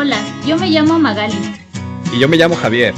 Hola, yo me llamo Magali. Y yo me llamo Javier.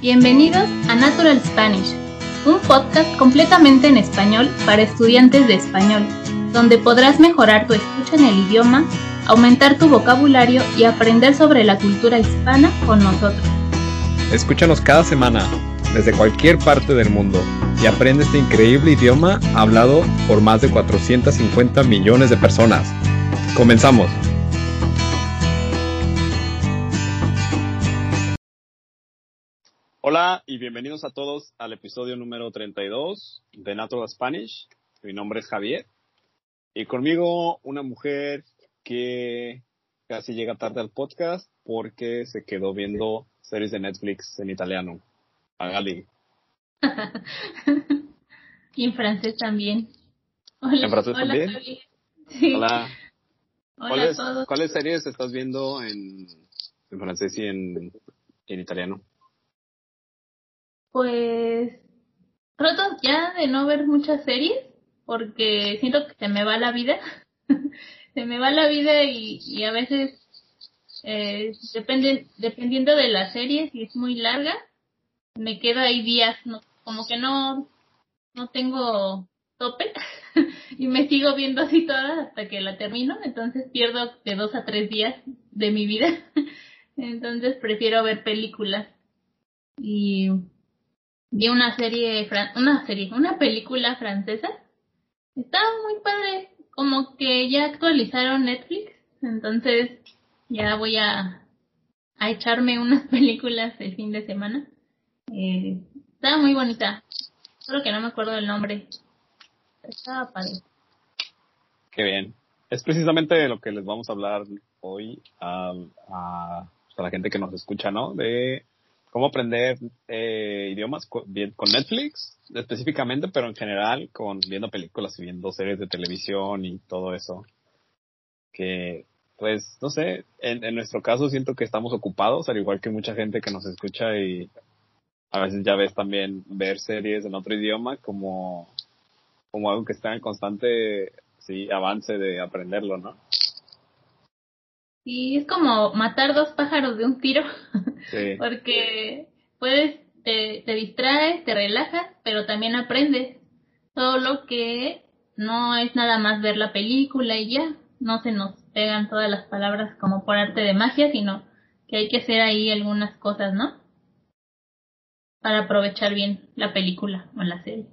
Bienvenidos a Natural Spanish, un podcast completamente en español para estudiantes de español, donde podrás mejorar tu escucha en el idioma, aumentar tu vocabulario y aprender sobre la cultura hispana con nosotros. Escúchanos cada semana desde cualquier parte del mundo y aprende este increíble idioma hablado por más de 450 millones de personas. Comenzamos. Hola y bienvenidos a todos al episodio número 32 de Natural Spanish. Mi nombre es Javier y conmigo una mujer que casi llega tarde al podcast porque se quedó viendo series de Netflix en italiano. Magali. y en francés también. Hola, ¿En francés también? Hola. ¿Cuáles, ¿Cuáles series estás viendo en, en francés y en, en italiano? Pues trato ya de no ver muchas series porque siento que se me va la vida. se me va la vida y, a veces eh, depende, dependiendo de la serie, si es muy larga, me quedo ahí días, no, como que no, no tengo tope y me sigo viendo así toda hasta que la termino, entonces pierdo de dos a tres días de mi vida. entonces prefiero ver películas y vi una serie, una serie, una película francesa. Estaba muy padre, como que ya actualizaron Netflix, entonces ya voy a, a echarme unas películas el fin de semana. Eh, estaba muy bonita, solo que no me acuerdo del nombre. Estaba padre. Qué bien. Es precisamente de lo que les vamos a hablar hoy a, a, a la gente que nos escucha, ¿no? De cómo aprender eh, idiomas con, Netflix específicamente, pero en general con viendo películas y viendo series de televisión y todo eso. Que, pues, no sé, en, en nuestro caso siento que estamos ocupados, al igual que mucha gente que nos escucha y a veces ya ves también ver series en otro idioma como, como algo que está en constante sí, avance de aprenderlo, ¿no? Sí, es como matar dos pájaros de un tiro. Porque puedes, te, te distraes, te relajas, pero también aprendes. Todo lo que no es nada más ver la película y ya. No se nos pegan todas las palabras como por arte de magia, sino que hay que hacer ahí algunas cosas, ¿no? Para aprovechar bien la película o la serie.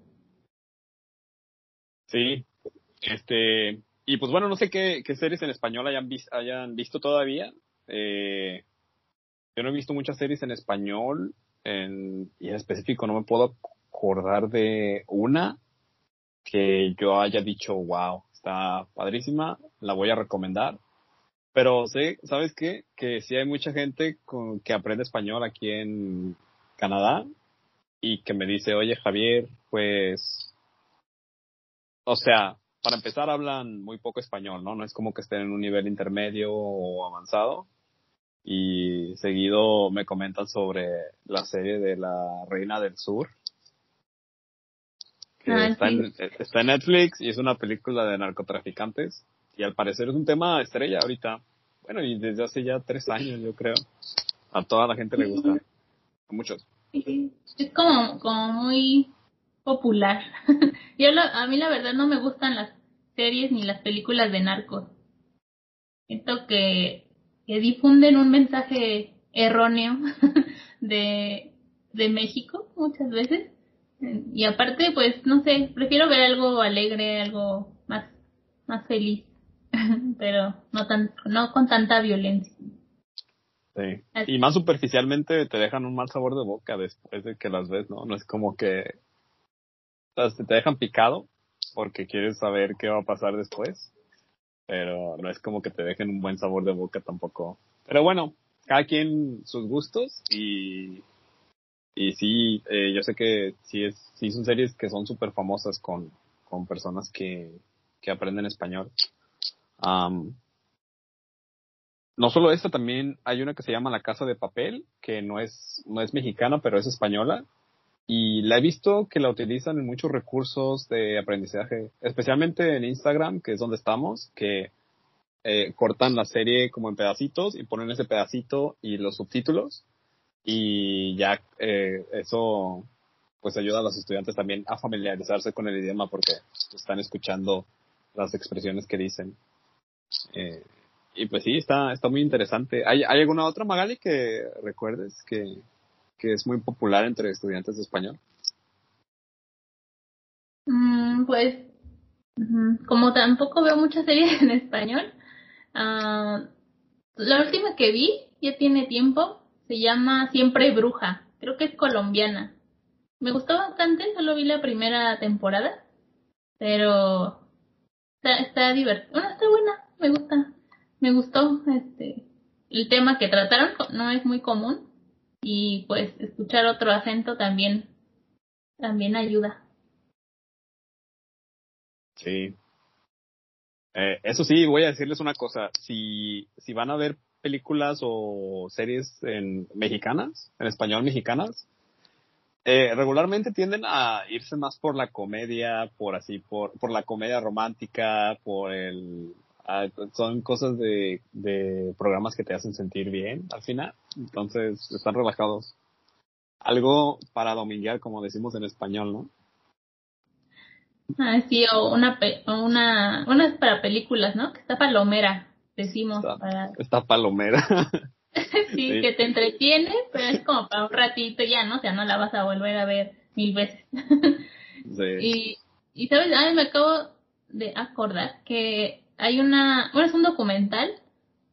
Sí, este, y pues bueno, no sé qué, qué series en español hayan, hayan visto todavía. Eh, yo no he visto muchas series en español y en específico no me puedo acordar de una que yo haya dicho, wow, está padrísima, la voy a recomendar. Pero sé, ¿sabes qué? Que sí hay mucha gente con, que aprende español aquí en Canadá y que me dice, oye Javier, pues, o sea, para empezar hablan muy poco español, ¿no? No es como que estén en un nivel intermedio o avanzado. Y seguido me comentan sobre la serie de la Reina del Sur. Que ah, está, en, está en Netflix y es una película de narcotraficantes. Y al parecer es un tema estrella ahorita. Bueno, y desde hace ya tres años, yo creo. A toda la gente le gusta. A muchos. Es como, como muy popular. Yo a mí la verdad no me gustan las series ni las películas de narcos. Siento que, que difunden un mensaje erróneo de, de México muchas veces. Y aparte, pues, no sé, prefiero ver algo alegre, algo más, más feliz, pero no tan, no con tanta violencia. Sí. Y más superficialmente te dejan un mal sabor de boca después de que las ves, ¿no? No es como que te dejan picado porque quieres saber qué va a pasar después, pero no es como que te dejen un buen sabor de boca tampoco. Pero bueno, cada quien sus gustos y y sí, eh, yo sé que sí es sí son series que son súper famosas con con personas que que aprenden español. Um, no solo esta, también hay una que se llama La Casa de Papel, que no es, no es mexicana, pero es española, y la he visto que la utilizan en muchos recursos de aprendizaje, especialmente en Instagram, que es donde estamos, que eh, cortan la serie como en pedacitos y ponen ese pedacito y los subtítulos y ya eh, eso pues ayuda a los estudiantes también a familiarizarse con el idioma porque están escuchando las expresiones que dicen. Eh, y pues sí, está, está muy interesante. ¿Hay, ¿Hay alguna otra, Magali, que recuerdes que, que es muy popular entre estudiantes de español? Mm, pues, como tampoco veo muchas series en español, uh, la última que vi ya tiene tiempo, se llama Siempre Bruja, creo que es colombiana. Me gustó bastante, solo vi la primera temporada, pero está, está divertido. Bueno, está buena, me gusta. Me gustó este el tema que trataron, no es muy común y pues escuchar otro acento también también ayuda. Sí. Eh, eso sí, voy a decirles una cosa. Si, si van a ver películas o series en mexicanas, en español mexicanas, eh, regularmente tienden a irse más por la comedia, por así, por, por la comedia romántica, por el, ah, son cosas de, de programas que te hacen sentir bien al final. Entonces, están relajados. Algo para dominguear, como decimos en español, ¿no? Ah, sí, o una, una, una es para películas, ¿no? Que está palomera, decimos. Está, para... está palomera. sí, que te entretiene, pero es como para un ratito ya, ¿no? O sea, no la vas a volver a ver mil veces. sí. Y, y sabes, ah, me acabo de acordar que hay una, bueno, es un documental,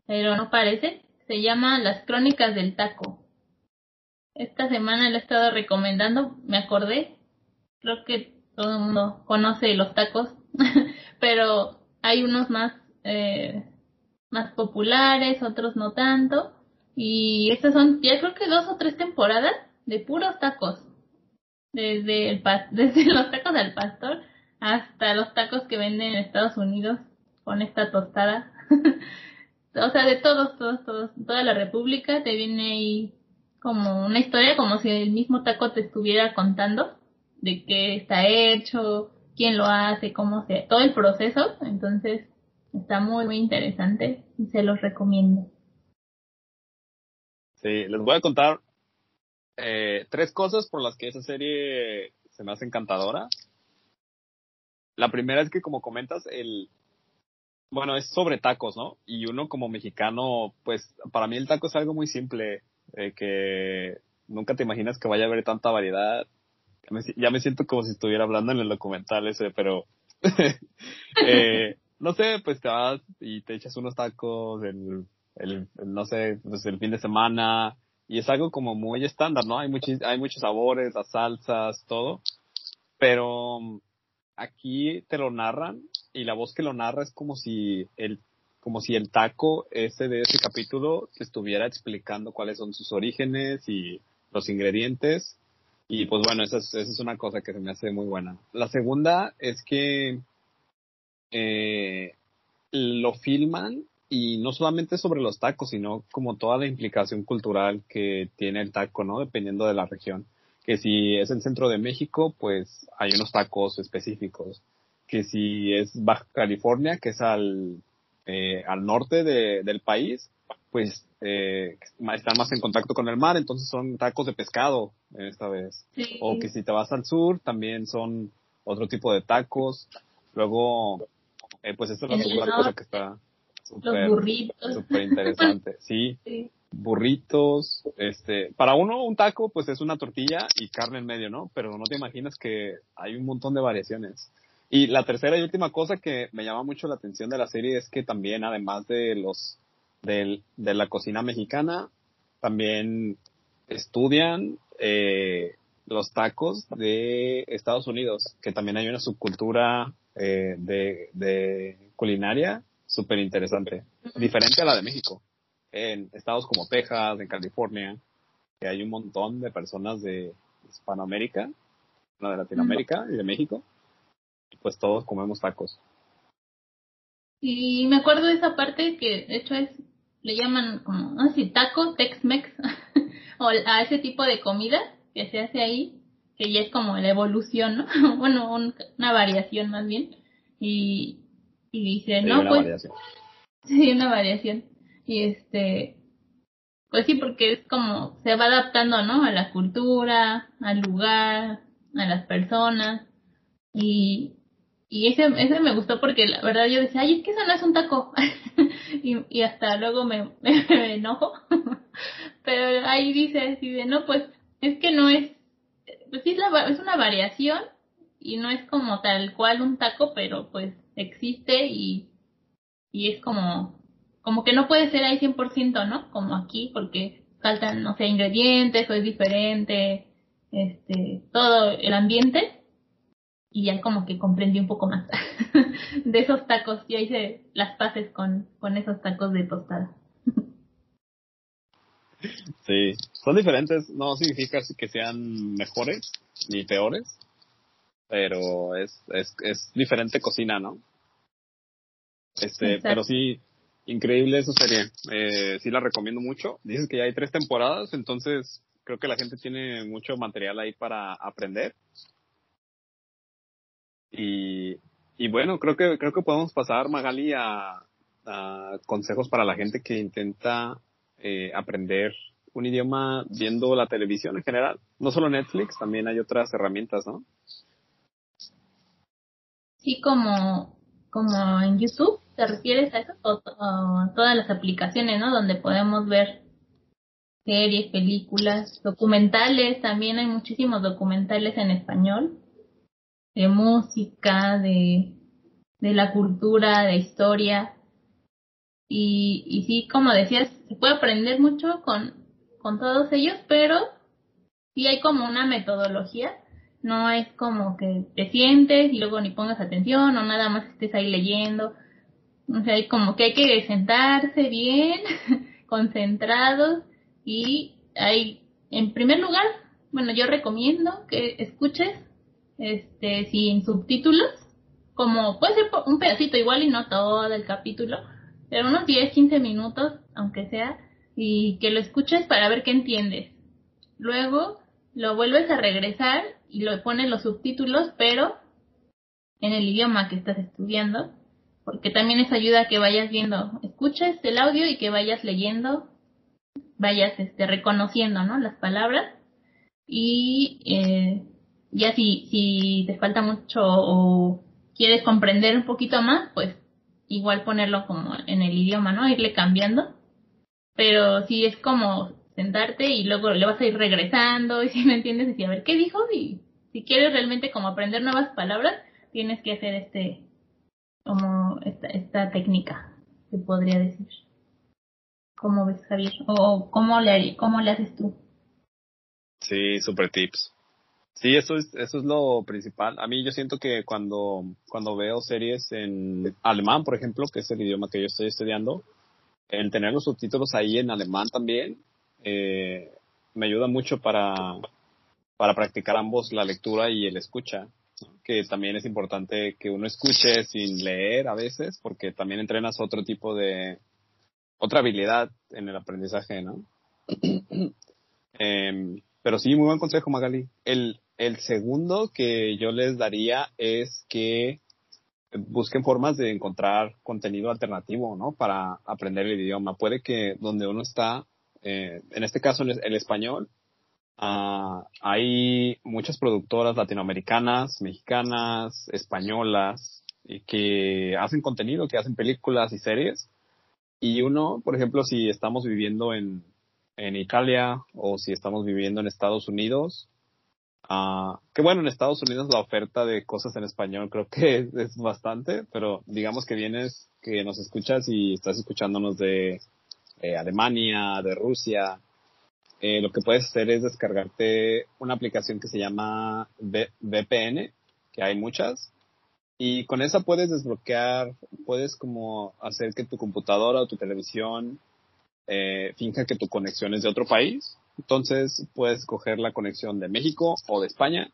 pero no parece, se llama Las Crónicas del Taco. Esta semana lo he estado recomendando, me acordé, creo que todo el mundo conoce los tacos, pero hay unos más, eh, más populares, otros no tanto, y estas son, ya creo que dos o tres temporadas de puros tacos. Desde, el desde los tacos al pastor hasta los tacos que venden en Estados Unidos con esta tostada. o sea, de todos, todos, todos, toda la República te viene ahí como una historia, como si el mismo taco te estuviera contando de qué está hecho, quién lo hace, cómo se, todo el proceso. Entonces, está muy, muy interesante y se los recomiendo. Sí, les voy a contar eh, tres cosas por las que esa serie se me hace encantadora. La primera es que, como comentas, el, bueno, es sobre tacos, ¿no? Y uno como mexicano, pues para mí el taco es algo muy simple, eh, que nunca te imaginas que vaya a haber tanta variedad. Ya me, siento como si estuviera hablando en el documental ese, pero eh, no sé, pues te vas y te echas unos tacos, el, el, no sé, pues el fin de semana, y es algo como muy estándar, ¿no? Hay muchos, hay muchos sabores, las salsas, todo, pero aquí te lo narran y la voz que lo narra es como si el como si el taco ese de ese capítulo estuviera explicando cuáles son sus orígenes y los ingredientes. Y pues bueno esa es, esa es una cosa que se me hace muy buena. La segunda es que eh, lo filman y no solamente sobre los tacos sino como toda la implicación cultural que tiene el taco no dependiendo de la región. Que si es el centro de México pues hay unos tacos específicos que si es Baja California, que es al, eh, al norte de, del país, pues eh, están más en contacto con el mar, entonces son tacos de pescado esta vez. O que si te vas al sur, también son otro tipo de tacos. Luego, eh, pues esta es la segunda cosa que está súper interesante. sí. Burritos, este, para uno un taco pues es una tortilla y carne en medio, ¿no? Pero no te imaginas que hay un montón de variaciones. Y la tercera y última cosa que me llama mucho la atención de la serie es que también, además de los de, de la cocina mexicana, también estudian eh, los tacos de Estados Unidos, que también hay una subcultura eh, de, de culinaria súper interesante, diferente a la de México. En estados como Texas, en California, que hay un montón de personas de Hispanoamérica, de Latinoamérica y de México, pues todos comemos tacos. Y me acuerdo de esa parte que de hecho es, le llaman como, así, taco, Tex-Mex, o a ese tipo de comida que se hace ahí, que ya es como la evolución, ¿no? bueno, una variación más bien. Y, y dice, no, pues, Sí, una variación. Y este, pues sí, porque es como se va adaptando, ¿no? A la cultura, al lugar, a las personas. Y, y ese, ese me gustó porque la verdad yo decía, ay, es que eso no es un taco. y, hasta luego me, me, enojo. Pero ahí dice de, no, pues es que no es, pues es, la, es una variación y no es como tal cual un taco, pero pues existe y, y es como, como que no puede ser ahí 100%, ¿no? Como aquí, porque faltan, no sé, ingredientes o es diferente, este, todo el ambiente y ya como que comprendí un poco más de esos tacos y hice las paces con, con esos tacos de tostada. Sí, son diferentes, no significa que sean mejores ni peores, pero es, es, es diferente cocina, ¿no? Este, pero sí, increíble esa serie. Eh, sí la recomiendo mucho. Dices que ya hay tres temporadas, entonces creo que la gente tiene mucho material ahí para aprender. Y, y bueno, creo que, creo que podemos pasar, Magali, a, consejos para la gente que intenta eh, aprender un idioma viendo la televisión en general. No solo Netflix, también hay otras herramientas, ¿no? Sí, como, como en YouTube, ¿te refieres a todas las aplicaciones, ¿no? Donde podemos ver series, películas, documentales, también hay muchísimos documentales en español de música, de, de la cultura, de historia. Y, y sí, como decías, se puede aprender mucho con, con todos ellos, pero sí hay como una metodología. No es como que te sientes y luego ni pongas atención o nada más estés ahí leyendo. O sea, hay como que hay que sentarse bien, concentrados y hay, en primer lugar, bueno, yo recomiendo que escuches este, sin subtítulos, como puede ser un pedacito igual y no todo el capítulo, pero unos 10, 15 minutos, aunque sea, y que lo escuches para ver qué entiendes. Luego lo vuelves a regresar y lo pones los subtítulos, pero en el idioma que estás estudiando, porque también eso ayuda a que vayas viendo, escuches el audio y que vayas leyendo, vayas este, reconociendo, ¿no? Las palabras y eh, ya si, si te falta mucho o quieres comprender un poquito más, pues igual ponerlo como en el idioma, ¿no? Irle cambiando. Pero si es como sentarte y luego le vas a ir regresando y si no entiendes, decir, a ver, ¿qué dijo? Y si quieres realmente como aprender nuevas palabras, tienes que hacer este, como esta, esta técnica, se podría decir. ¿Cómo ves, Javier? ¿O cómo le, cómo le haces tú? Sí, super tips. Sí, eso es, eso es lo principal. A mí yo siento que cuando, cuando veo series en alemán, por ejemplo, que es el idioma que yo estoy estudiando, el tener los subtítulos ahí en alemán también eh, me ayuda mucho para, para practicar ambos la lectura y el escucha, que también es importante que uno escuche sin leer a veces, porque también entrenas otro tipo de, otra habilidad en el aprendizaje, ¿no? eh, pero sí, muy buen consejo, Magali. El, el segundo que yo les daría es que busquen formas de encontrar contenido alternativo, ¿no? Para aprender el idioma. Puede que donde uno está, eh, en este caso el, español, uh, hay muchas productoras latinoamericanas, mexicanas, españolas, y que hacen contenido, que hacen películas y series. Y uno, por ejemplo, si estamos viviendo en, en Italia o si estamos viviendo en Estados Unidos, Uh, que bueno, en Estados Unidos la oferta de cosas en español creo que es, bastante, pero digamos que vienes, que nos escuchas y estás escuchándonos de eh, Alemania, de Rusia, eh, lo que puedes hacer es descargarte una aplicación que se llama VPN, que hay muchas, y con esa puedes desbloquear, puedes como hacer que tu computadora o tu televisión eh, finja que tu conexión es de otro país entonces puedes coger la conexión de México o de España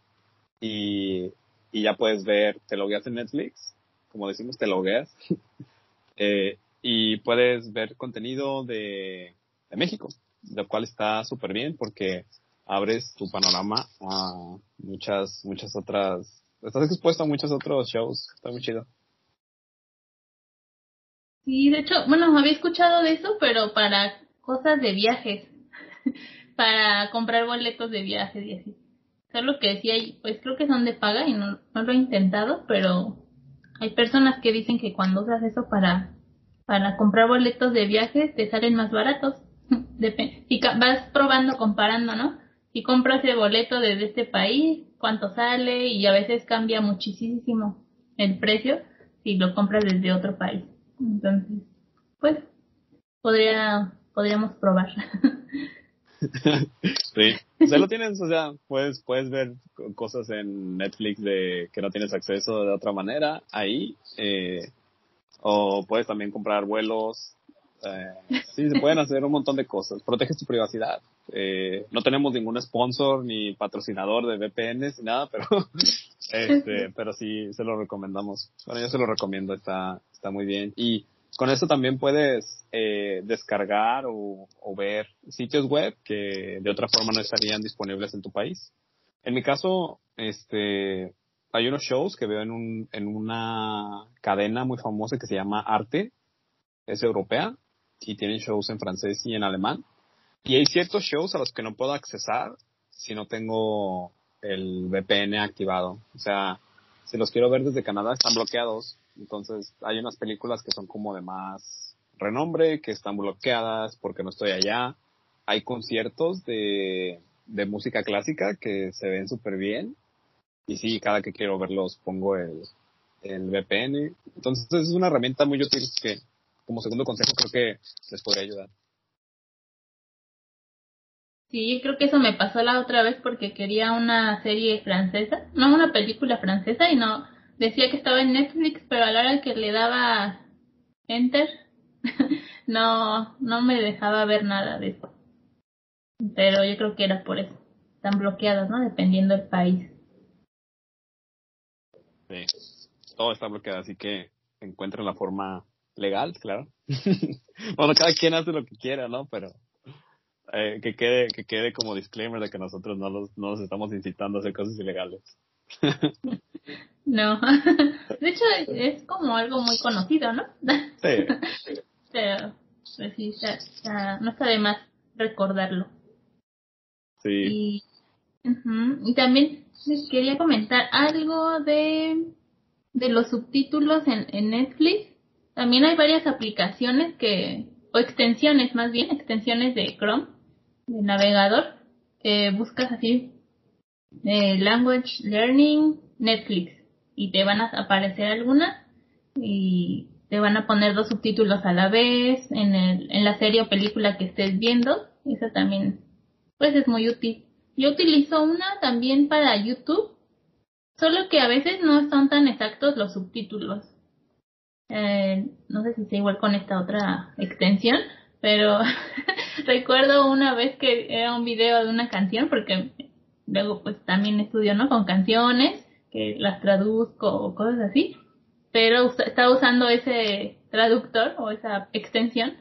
y, y ya puedes ver, te logueas en Netflix, como decimos, te logueas, eh, y puedes ver contenido de, México, lo cual está súper bien porque abres tu panorama a muchas, muchas otras, estás expuesto a muchos otros shows, está muy chido. Sí, de hecho, bueno, había escuchado de eso, pero para cosas de viajes, para comprar boletos de viajes y así. Solo que decía, pues creo que son de paga y no, no lo he intentado, pero hay personas que dicen que cuando usas eso para, para comprar boletos de viajes te salen más baratos. si vas probando, comparando, ¿no? Si compras el boleto desde este país, cuánto sale y a veces cambia muchísimo el precio si lo compras desde otro país. Entonces, pues, podría, podríamos probar. sí, o sea, lo tienes, o sea, puedes, puedes ver cosas en Netflix de que no tienes acceso de otra manera ahí, eh, o puedes también comprar vuelos, eh, sí, se pueden hacer un montón de cosas, proteges tu privacidad, eh, no tenemos ningún sponsor ni patrocinador de VPNs ni nada, pero, este, pero sí se lo recomendamos, bueno, yo se lo recomiendo, está, está muy bien, y con eso también puedes eh, descargar o, ver sitios web que de otra forma no estarían disponibles en tu país. En mi caso, este, hay unos shows que veo en, un, en una cadena muy famosa que se llama Arte, es europea, y tienen shows en francés y en alemán. Y hay ciertos shows a los que no puedo accesar si no tengo el VPN activado. O sea, si los quiero ver desde Canadá están bloqueados entonces, hay unas películas que son como de más renombre, que están bloqueadas porque no estoy allá. Hay conciertos de, de música clásica que se ven súper bien. Y sí, cada que quiero verlos pongo el, el VPN. Entonces, es una herramienta muy útil que, como segundo consejo, creo que les podría ayudar. Sí, creo que eso me pasó la otra vez porque quería una serie francesa, no una película francesa y no decía que estaba en Netflix, pero a la hora que le daba enter, no, no me dejaba ver nada de eso. Pero yo creo que era por eso. Están bloqueados, ¿no? Dependiendo del país. Sí, todo está bloqueado, así que encuentren la forma legal, claro. bueno, cada quien hace lo que quiera, ¿no? Pero eh, que quede que quede como disclaimer de que nosotros no los, no los estamos incitando a hacer cosas ilegales. No, de hecho es como algo muy conocido, ¿no? Sí. Pero, pues sí, no está de más recordarlo. Sí. Y, y también les quería comentar algo de, de los subtítulos en, en Netflix. También hay varias aplicaciones que, o extensiones más bien, extensiones de Chrome, de navegador, que buscas así, eh, Language Learning Netflix y te van a aparecer algunas y te van a poner dos subtítulos a la vez en, el, en la serie o película que estés viendo. Eso también, pues es muy útil. Yo utilizo una también para YouTube, solo que a veces no son tan exactos los subtítulos. Eh, no sé si sea igual con esta otra extensión, pero recuerdo una vez que era un video de una canción, porque luego pues también estudio, ¿no? Con canciones que las traduzco o cosas así, pero estaba usando ese traductor o esa extensión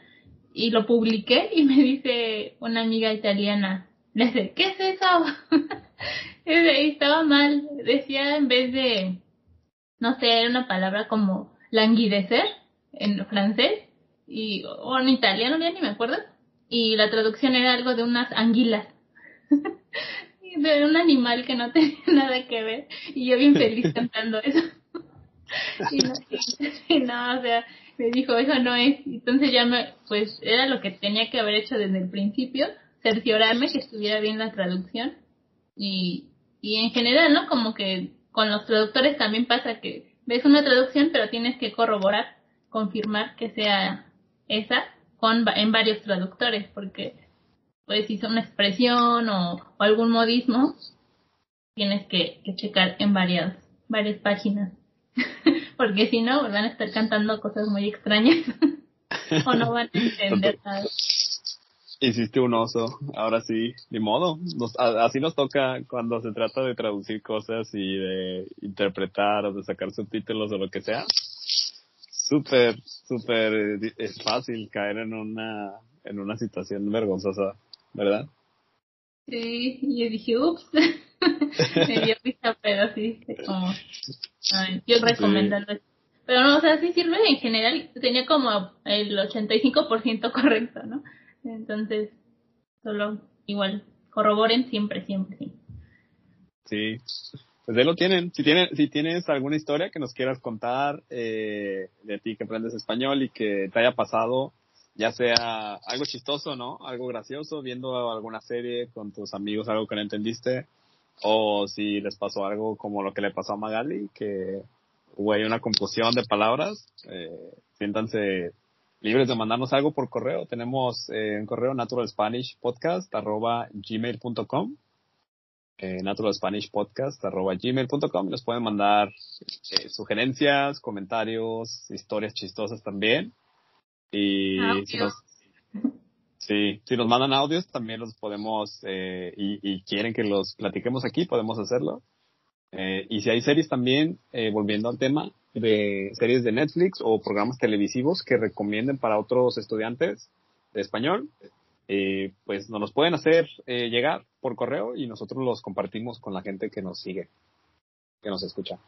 y lo publiqué y me dice una amiga italiana, le dice, ¿qué es eso? estaba mal, decía en vez de, no sé, era una palabra como languidecer en francés y o en italiano ya ni me acuerdo y la traducción era algo de unas anguilas de un animal que no tenía nada que ver y yo bien feliz cantando eso. y, no, o sea, me dijo, eso no es. Entonces ya me, pues era lo que tenía que haber hecho desde el principio, cerciorarme que estuviera bien la traducción. Y, y en general, ¿no? Como que con los traductores también pasa que ves una traducción, pero tienes que corroborar, confirmar que sea esa con, en varios traductores, porque pues si son una expresión o, algún modismo, tienes que, checar en varias, varias páginas. Porque si no, van a estar cantando cosas muy extrañas o no van a entender nada. Hiciste un oso, ahora sí, ni modo. así nos toca cuando se trata de traducir cosas y de interpretar o de sacar subtítulos o lo que sea. Súper, súper eh, es fácil caer en una, en una situación vergonzosa ¿verdad? Sí, y yo dije, ups, me dio risa, pero sí, como, yo recomendando Pero no, o sea, sí sirve en general. Tenía como el 85% correcto, ¿no? Entonces, solo igual, corroboren siempre, siempre, sí. Sí, pues ahí lo tienen. Si, tienen, si tienes alguna historia que nos quieras contar eh, de ti que aprendes español y que te haya pasado, ya sea algo chistoso, ¿no? Algo gracioso, viendo alguna serie con tus amigos, algo que no entendiste, o si les pasó algo como lo que le pasó a Magali, que hubo ahí una confusión de palabras, eh, siéntanse libres de mandarnos algo por correo. Tenemos eh, un correo naturalspanishpodcast.gmail.com eh, naturalspanishpodcast.gmail.com Les pueden mandar eh, sugerencias, comentarios, historias chistosas también. Y si nos, sí, si nos mandan audios también los podemos, eh, y, y quieren que los platiquemos aquí, podemos hacerlo. Eh, y si hay series también, eh, volviendo al tema, de series de Netflix o programas televisivos que recomienden para otros estudiantes de español, eh, pues nos los pueden hacer eh, llegar por correo y nosotros los compartimos con la gente que nos sigue, que nos escucha.